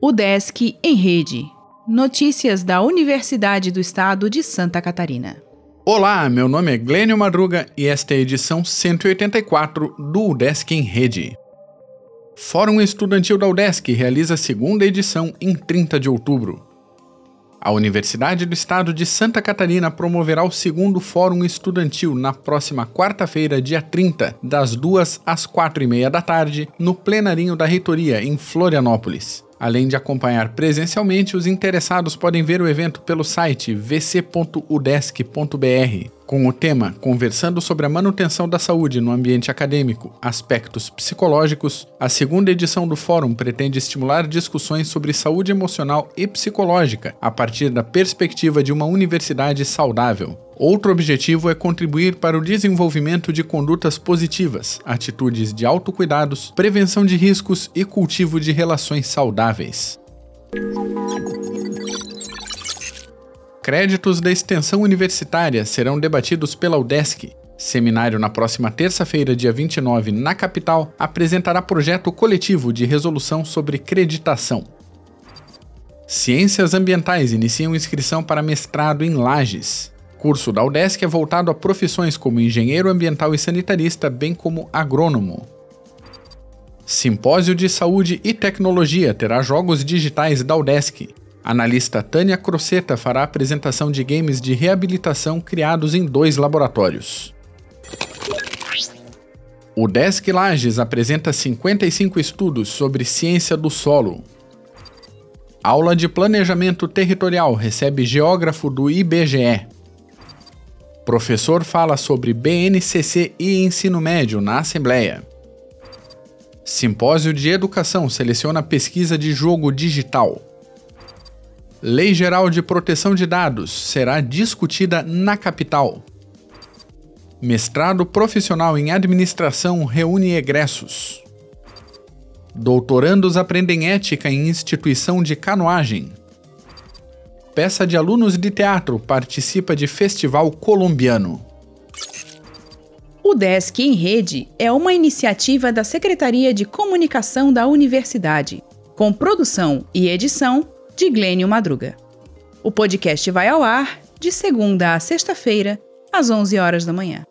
O Desk em Rede. Notícias da Universidade do Estado de Santa Catarina. Olá, meu nome é Glênio Madruga e esta é a edição 184 do UDESC em Rede. Fórum Estudantil da UDESC realiza a segunda edição em 30 de outubro. A Universidade do Estado de Santa Catarina promoverá o segundo Fórum Estudantil na próxima quarta-feira, dia 30, das 2 às 4 e meia da tarde, no plenarinho da Reitoria, em Florianópolis. Além de acompanhar presencialmente, os interessados podem ver o evento pelo site vc.udesc.br, com o tema Conversando sobre a manutenção da saúde no ambiente acadêmico, aspectos psicológicos. A segunda edição do fórum pretende estimular discussões sobre saúde emocional e psicológica a partir da perspectiva de uma universidade saudável. Outro objetivo é contribuir para o desenvolvimento de condutas positivas, atitudes de autocuidados, prevenção de riscos e cultivo de relações saudáveis. Créditos da extensão universitária serão debatidos pela UDESC. Seminário na próxima terça-feira, dia 29, na capital, apresentará projeto coletivo de resolução sobre creditação. Ciências Ambientais iniciam inscrição para mestrado em Lages curso da UDESC é voltado a profissões como engenheiro ambiental e sanitarista, bem como agrônomo. Simpósio de Saúde e Tecnologia terá jogos digitais da UDESC. Analista Tânia Croceta fará apresentação de games de reabilitação criados em dois laboratórios. O Desk Lages apresenta 55 estudos sobre ciência do solo. Aula de Planejamento Territorial recebe geógrafo do IBGE. Professor fala sobre BNCC e ensino médio na Assembleia. Simpósio de Educação seleciona pesquisa de jogo digital. Lei Geral de Proteção de Dados será discutida na capital. Mestrado profissional em administração reúne egressos. Doutorandos aprendem ética em instituição de canoagem. Peça de alunos de teatro participa de festival colombiano. O Desk em Rede é uma iniciativa da Secretaria de Comunicação da Universidade, com produção e edição de Glênio Madruga. O podcast vai ao ar de segunda a sexta-feira, às 11 horas da manhã.